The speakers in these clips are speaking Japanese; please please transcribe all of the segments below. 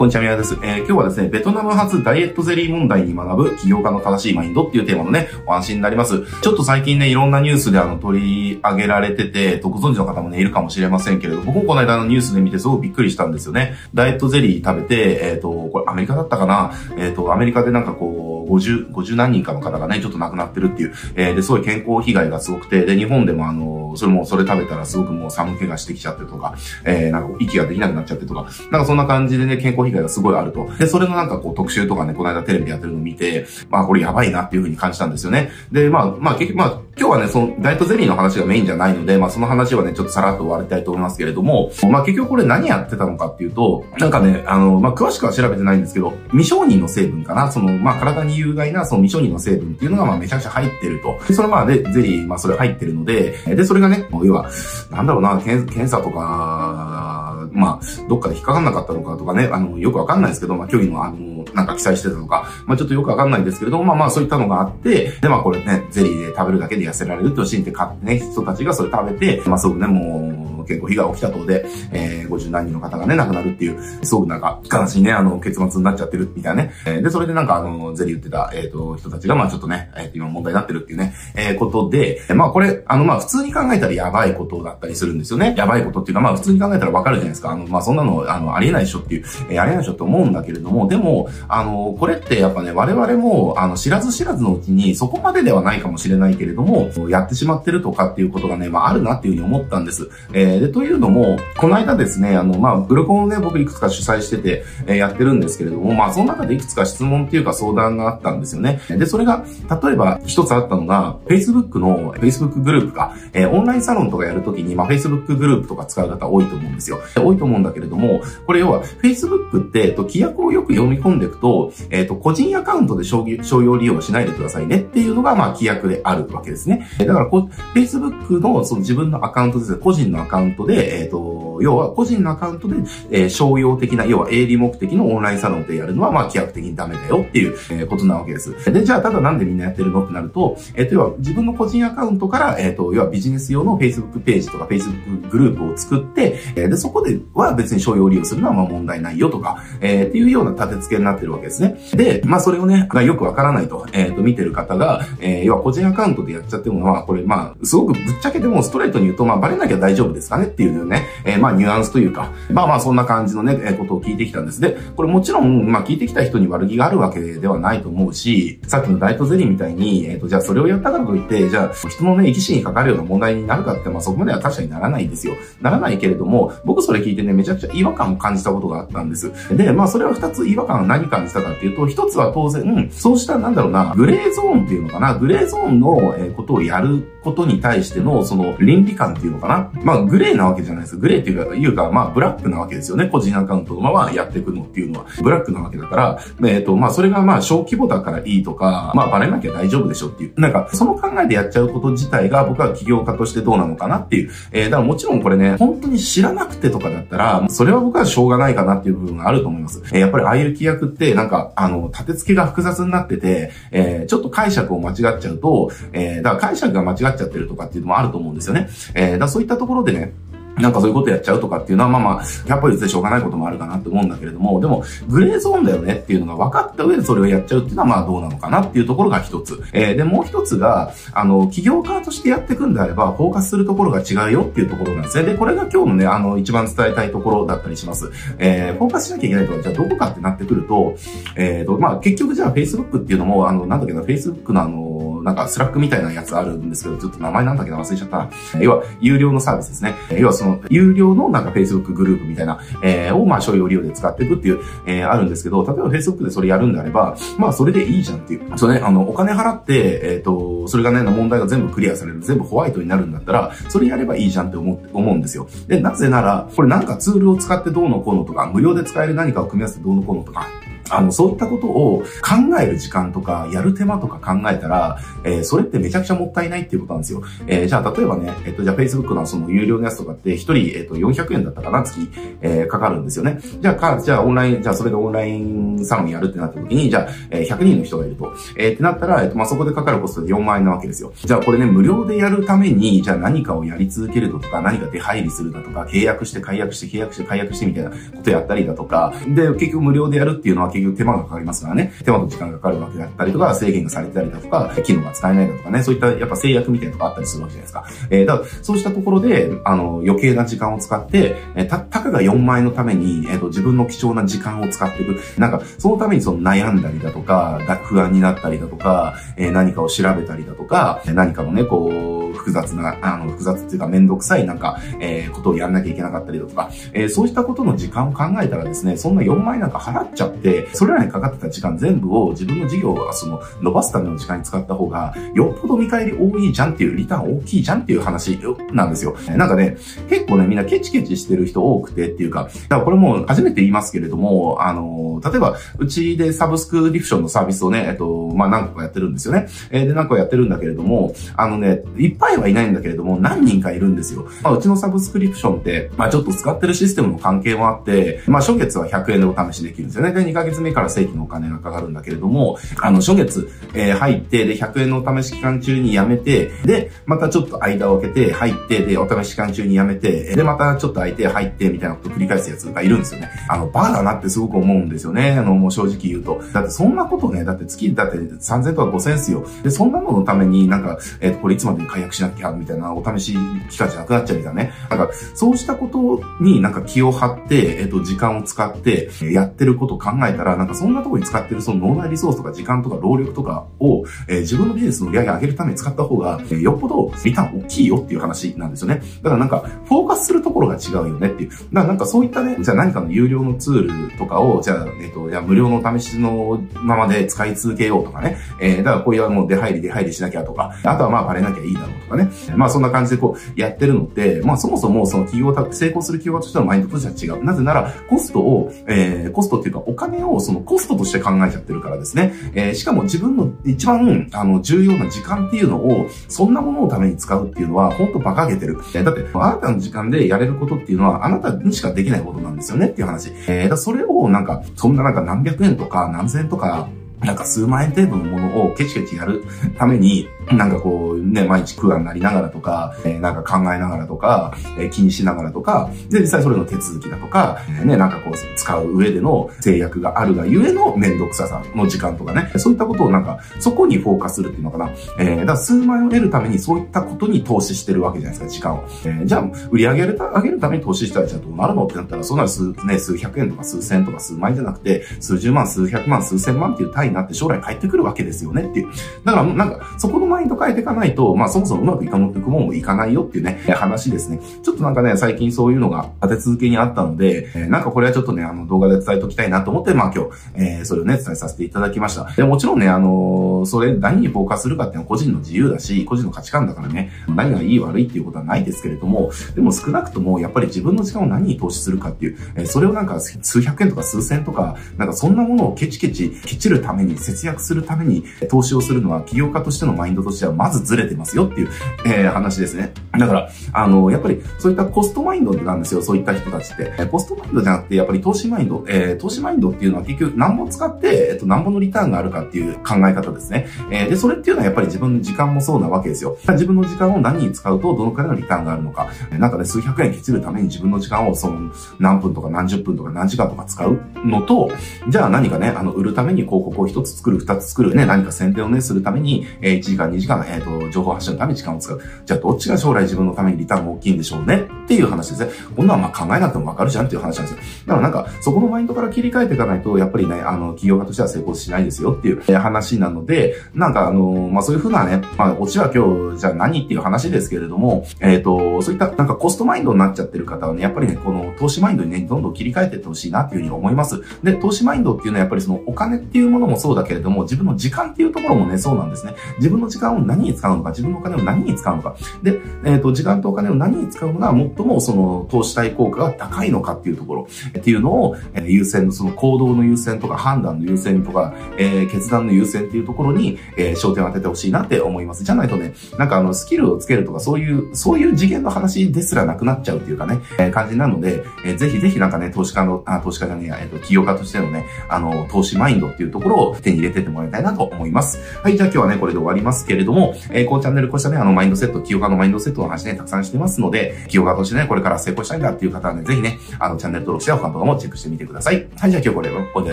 こんにちは、宮です。えー、今日はですね、ベトナム発ダイエットゼリー問題に学ぶ起業家の正しいマインドっていうテーマのね、お話になります。ちょっと最近ね、いろんなニュースであの、取り上げられてて、ご存知の方もね、いるかもしれませんけれど、僕もこの間のニュースで見てすごくびっくりしたんですよね。ダイエットゼリー食べて、えっ、ー、と、これアメリカだったかな？えっ、ー、と、アメリカでなんかこう、50、50何人かの方がね、ちょっと亡くなってるっていう、えー、で、すごい健康被害がすごくて、で、日本でもあの、それも、それ食べたらすごくもう寒気がしてきちゃってとか、えー、なんか息ができなくなっちゃってとか、なんかそんな感じでね、健康被害がすごいあると。で、それのなんかこう特集とかね、この間テレビでやってるのを見て、まあこれやばいなっていうふうに感じたんですよね。で、まあ、まあ結局、まあ、今日はね、その、ダイエットゼリーの話がメインじゃないので、まあその話はね、ちょっとさらっと終わりたいと思いますけれども、まあ結局これ何やってたのかっていうと、なんかね、あの、まあ詳しくは調べてないんですけど、未承認の成分かな、その、まあ体に有害なその未承認の成分っていうのがまあめちゃくちゃ入ってると。で、それまあで、ゼリー、まあそれ入ってるので、で、それがね、もう要は、なんだろうな、検査とか、まあ、どっかで引っかかんなかったのかとかね、あの、よくわかんないですけど、まあ、虚偽の、あの、なんか記載してたのか、まあ、ちょっとよくわかんないですけれども、まあまあ、そういったのがあって、で、まあ、これね、ゼリーで食べるだけで痩せられるって信じて買ってね、人たちがそれ食べて、まあ、そうね、もう、健康被害起きたとで、えー、50何人の方がね、亡くなるっていう、すごくなんか、悲しいね、あの、結末になっちゃってるみたいなね。えー、で、それでなんか、あの、ゼリー売ってた、えっ、ー、と、人たちが、まあちょっとね、えっ、ー、今問題になってるっていうね、えー、ことで、まあこれ、あの、まあ普通に考えたらやばいことだったりするんですよね。やばいことっていうか、まあ普通に考えたらわかるじゃないですか。あの、まあそんなの、あの、ありえないでしょっていう、えー、ありえないでしょって思うんだけれども、でも、あの、これってやっぱね、我々も、あの、知らず知らずのうちに、そこまでではないかもしれないけれども、やってしまってるとかっていうことがね、まああるなっていうふうに思ったんです。えー、で、というのも、この間ですね、あの、まあ、ブログをね、僕いくつか主催してて、えー、やってるんですけれども、まあ、その中でいくつか質問っていうか相談があったんですよね。で、それが、例えば一つあったのが、Facebook の、Facebook グループか、えー、オンラインサロンとかやるときに、まあ、Facebook グループとか使う方多いと思うんですよ。多いと思うんだけれども、これ要は、Facebook って、えっと、規約をよく読み込んでいくと、えっと、個人アカウントで商用利用しないでくださいねっていうのが、まあ、規約であるわけですね。だからこ、Facebook のその自分のアカウントです、個人のアカウントで、えっと、要は個人のアカウントで、えー、商用的な、要は営利目的のオンラインサロンでやるのは、まあ、規約的にダメだよっていう、えー、ことなわけです。で、じゃあ、ただなんでみんなやってるのってなると、えっ、ー、と、要は自分の個人アカウントから、えっ、と、要はビジネス用の Facebook ページとか Facebook グループを作って、えで、そこでは別に商用利用するのはまあ問題ないよとか、えっていうような立て付けになってるわけですね。で、まあ、それをね、よくわからないと、えっ、と、見てる方が、え要は個人アカウントでやっちゃってるのは、これ、まあ、すごくぶっちゃけてもストレートに言うと、まあ、バレなきゃ大丈夫ですかねっていうね、えま、あニュアンスというか、まあまあそんな感じのね、えことを聞いてきたんです。で、これもちろん、まあ聞いてきた人に悪気があるわけではないと思うし、さっきのダイエットゼリーみたいに、えっ、ー、と、じゃあそれをやったからといって、じゃあ人のね、生き死にかかるような問題になるかって、まあそこまでは確かにならないんですよ。ならないけれども、僕それ聞いてね、めちゃくちゃ違和感を感じたことがあったんです。で、まあそれは二つ違和感を何感じたかっていうと、一つは当然、そうしたなんだろうな、グレーゾーンっていうのかな、グレーゾーンのえことをやることに対しての、その倫理観っていうのかな。まあグレーなわけじゃないです。グレーっていうか、いうか、まあブラックなわけですよね。個人アカウントのままやっていくのっていうのは、ブラックなわけだから、えっ、ー、と、まあ、それがまあ、小規模だからいいとか、まあ、バレなきゃ大丈夫でしょっていう。なんか、その考えでやっちゃうこと自体が、僕は起業家としてどうなのかなっていう。えー、だからもちろんこれね、本当に知らなくてとかだったら、それは僕はしょうがないかなっていう部分があると思います。えー、やっぱりああいう規約って、なんか、あの、立て付けが複雑になってて、えー、ちょっと解釈を間違っちゃうと、えー、だから解釈が間違っちゃってるとかっていうのもあると思うんですよね。えー、だそういったところでね、なんかそういうことやっちゃうとかっていうのは、まあまあ、100歩譲ってしょうがないこともあるかなって思うんだけれども、でも、グレーゾーンだよねっていうのが分かった上でそれをやっちゃうっていうのは、まあどうなのかなっていうところが一つ。えー、で、もう一つが、あの、起業家としてやっていくんであれば、フォーカスするところが違うよっていうところなんですね。で、これが今日のね、あの、一番伝えたいところだったりします。えー、フォーカスしなきゃいけないとは、じゃあどこかってなってくると、えーと、まあ結局じゃあ Facebook っていうのも、あの、なんだっけな、Facebook のあの、なんか Slack みたいなやつあるんですけど、ちょっと名前なんだっけな忘れちゃった。要は、有料のサービスですね。要はその、有料のなんか Facebook グループみたいな、えー、をまあ商用利用で使っていくっていう、えー、あるんですけど、例えば Facebook でそれやるんであれば、まあそれでいいじゃんっていう。そうね、あの、お金払って、えっ、ー、と、それがね、問題が全部クリアされる、全部ホワイトになるんだったら、それやればいいじゃんって思思うんですよ。で、なぜなら、これなんかツールを使ってどうのこうのとか、無料で使える何かを組み合わせてどうのこうのとか、あの、そういったことを考える時間とか、やる手間とか考えたら、えー、それってめちゃくちゃもったいないっていうことなんですよ。えー、じゃあ、例えばね、えっ、と、じゃあ Facebook のその有料のやつとかって、一人、えっ、と、400円だったかな、月、えー、かかるんですよね。じゃあ、か、じゃあ、オンライン、じゃあ、それでオンラインサロンやるってなった時に、じゃあ、えー、100人の人がいると。えー、ってなったら、えっ、と、まあ、そこでかかるコストで4万円なわけですよ。じゃあ、これね、無料でやるために、じゃあ何かをやり続けるとか、何か出入りするだとか、契約して解約して契約して解約してみたいなことやったりだとか、で、結局無料でやるっていうのは結局手間がかかりますからね。手間と時間がかかるわけだったりとか、制限がされてたりだとか、機能が使えないだとかね、そういったやっぱ制約みたいなのがあったりするわけじゃないですか。えー、だから、そうしたところで、あの、余計な時間を使って、えー、た、たかが4万円のために、えっ、ー、と、自分の貴重な時間を使っていく。なんか、そのためにその悩んだりだとか、不安になったりだとか、えー、何かを調べたりだとか、何かのね、こう、複雑な、あの、複雑っていうかめんどくさいなんか、えー、ことをやんなきゃいけなかったりだとか、えー、そうしたことの時間を考えたらですね、そんな4万円なんか払っちゃって、それらにかかってた時間全部を自分の事業をその伸ばすための時間に使った方が、よっぽど見返り多いじゃんっていう、リターン大きいじゃんっていう話なんですよ。なんかね、結構ね、みんなケチケチしてる人多くてっていうか、だからこれも初めて言いますけれども、あの、例えば、うちでサブスクリプションのサービスをね、えっと、まあ、何個かやってるんですよね。えー、で、何個かやってるんだけれども、あのね、いっぱいはいないんだけれども、何人かいるんですよ。まあ、うちのサブスクリプションって、まあ、ちょっと使ってるシステムの関係もあって、まあ、初月は100円でお試しできるんですよね。で、2ヶ月目から正規のお金がかかるんだけれども、あの、初月、えー、入って、で、100円のお試し期間中にやめて、で、またちょっと間を空けて、入って、で、お試し期間中にやめて、で、またちょっと空いて、入って、みたいなことを繰り返すやつがいるんですよね。あの、バカだなってすごく思うんですよね。あの、もう正直言うと。だってそんなことね、だって月、だって3000とか5000ですよ。で、そんなののためになんか、えっ、ー、と、これいつまでに解約しなきゃ、みたいな、お試し期間じゃなくなっちゃうみたいなね。なんか、そうしたことになんか気を張って、えっ、と、時間を使って、やってることを考えたら、なんかそんなとこに使ってるその脳内リソースとか時間とか労力とかを、えー、自分のビジネスの売り上げ上げるために使った方が、えー、よっぽどリターン大きいよっていう話なんですよね。だからなんか、フォーカスするところが違うよねっていう。だからなんかそういったね、じゃあ何かの有料のツールとかを、じゃあ、えっ、と、じゃあ無料の試しのままで使い続けようとかね。えー、だからこういうもう出入り出入りしなきゃとか、あとはまあバレなきゃいいだろうかね。まあそんな感じでこうやってるのって、まあそもそもその企業成功する企業としてのマインドとしては違う。なぜなら、コストを、えー、コストっていうかお金をそのコストとして考えちゃってるからですね。えー、しかも自分の一番、あの、重要な時間っていうのを、そんなもののために使うっていうのは、ほんと馬鹿げてる。えー、だって、あなたの時間でやれることっていうのは、あなたにしかできないことなんですよねっていう話。えー、だそれをなんか、そんななんか何百円とか何千円とか、なんか数万円程度のものをケチケチやるために、なんかこう、ね、毎日苦難になりながらとか、えー、なんか考えながらとか、えー、気にしながらとか、で、実際それの手続きだとか、えー、ね、なんかこう、使う上での制約があるがゆえの面倒くささの時間とかね、そういったことをなんか、そこにフォーカスするっていうのかな。えー、だから数万円を得るためにそういったことに投資してるわけじゃないですか、時間を。えー、じゃあ、売り上げ上げるために投資したらじゃあどうなるのってなったら、そんな数、ね、数百円とか数千とか数万円じゃなくて、数十万、数百万、数千万っていう単位になって将来返ってくるわけですよねっていう。だから、なんか、そこのマインド変えていかないと、まあ、そもそもうまくいかなくももいかないよっていうね、話ですね。ちょっとなんかね、最近そういうのが立て続けにあったので、えー、なんかこれはちょっとね、あの、動画で伝えておきたいなと思って、まあ今日、えー、それをね、伝えさせていただきました。で、もちろんね、あのー、それ、何にフォーカスするかっていうのは個人の自由だし、個人の価値観だからね、何がいい悪いっていうことはないですけれども、でも少なくとも、やっぱり自分の時間を何に投資するかっていう、えー、それをなんか数百円とか数千とか、なんかそんなものをケチケチ、ケチるために、節約するために投資をするのは、起業家としてのマインドとしてはまずずれてますよっていう、えー、話ですね。だから、あの、やっぱりそういったコストマインドなんですよ、そういった人たちって。コストマインドじゃなくて、やっぱり投資マインド、えー、投資マインドっていうのは結局何本使って、えっと、何本のリターンがあるかっていう考え方ですね。えー、で、それっていうのはやっぱり自分の時間もそうなわけですよ。自分の時間を何に使うと、どのくらいのリターンがあるのか。なんかね、数百円ケチるために自分の時間をその何分とか何十分とか何時間とか使うのと、じゃあ何かね、あの、売るために広告を一つ作る、二つ作るね、何か宣伝をね、するために、えー、1時間、2時間、えっ、ー、と、情報発信のために時間を使う。じゃあどっちが将来自分のためにリターンが大きいんでしょうねっていう話ですね。こんなんまあ考えなくてもわかるじゃんっていう話なんですよ。だからなんか、そこのマインドから切り替えていかないと、やっぱりね、あの、企業家としては成功しないですよっていう話なので、なんかあの、まあそういうふうなね、まあ、オチは今日、じゃあ何っていう話ですけれども、えっ、ー、と、そういったなんかコストマインドになっちゃってる方はね、やっぱりね、この投資マインドにね、どんどん切り替えていってほしいなっていうふうに思います。で、投資マインドっていうのはやっぱりそのお金っていうものもそうだけれども、自分の時間っていうところもね、そうなんですね。自分の時間を何に使うのか、自分のお金を何に使うのか。で、えっ、と、時間とお金を何に使うのが最もその投資対効果が高いのかっていうところ、っていうのを、え優先のその行動の優先とか判断の優先とか、え決断の優先っていうところに、え焦点を当ててほしいなって思います。じゃないとね、なんかあの、スキルをつけるとかそういう、そういう次元の話ですらなくなっちゃうっていうかね、え感じなので、えぜひぜひなんかね、投資家の、あ、投資家じゃねえや、えっ、と、企業家としてのね、あの、投資マインドっていうところを手に入れてってもらいたいなと思います。はい、じゃあ今日はね、これで終わりますけれども、えー、このチャンネルこうしたね、あの、マインドセット、企業家のマインドセットの話ね、たくさんしてますので、企業家としてね、これから成功したいんだっていう方はね、ぜひね、あの、チャンネル登録して他の動画もチェックしてみてください。はい、じゃあ今日これ、ここで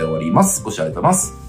終わります。ご視聴ありがとうございます。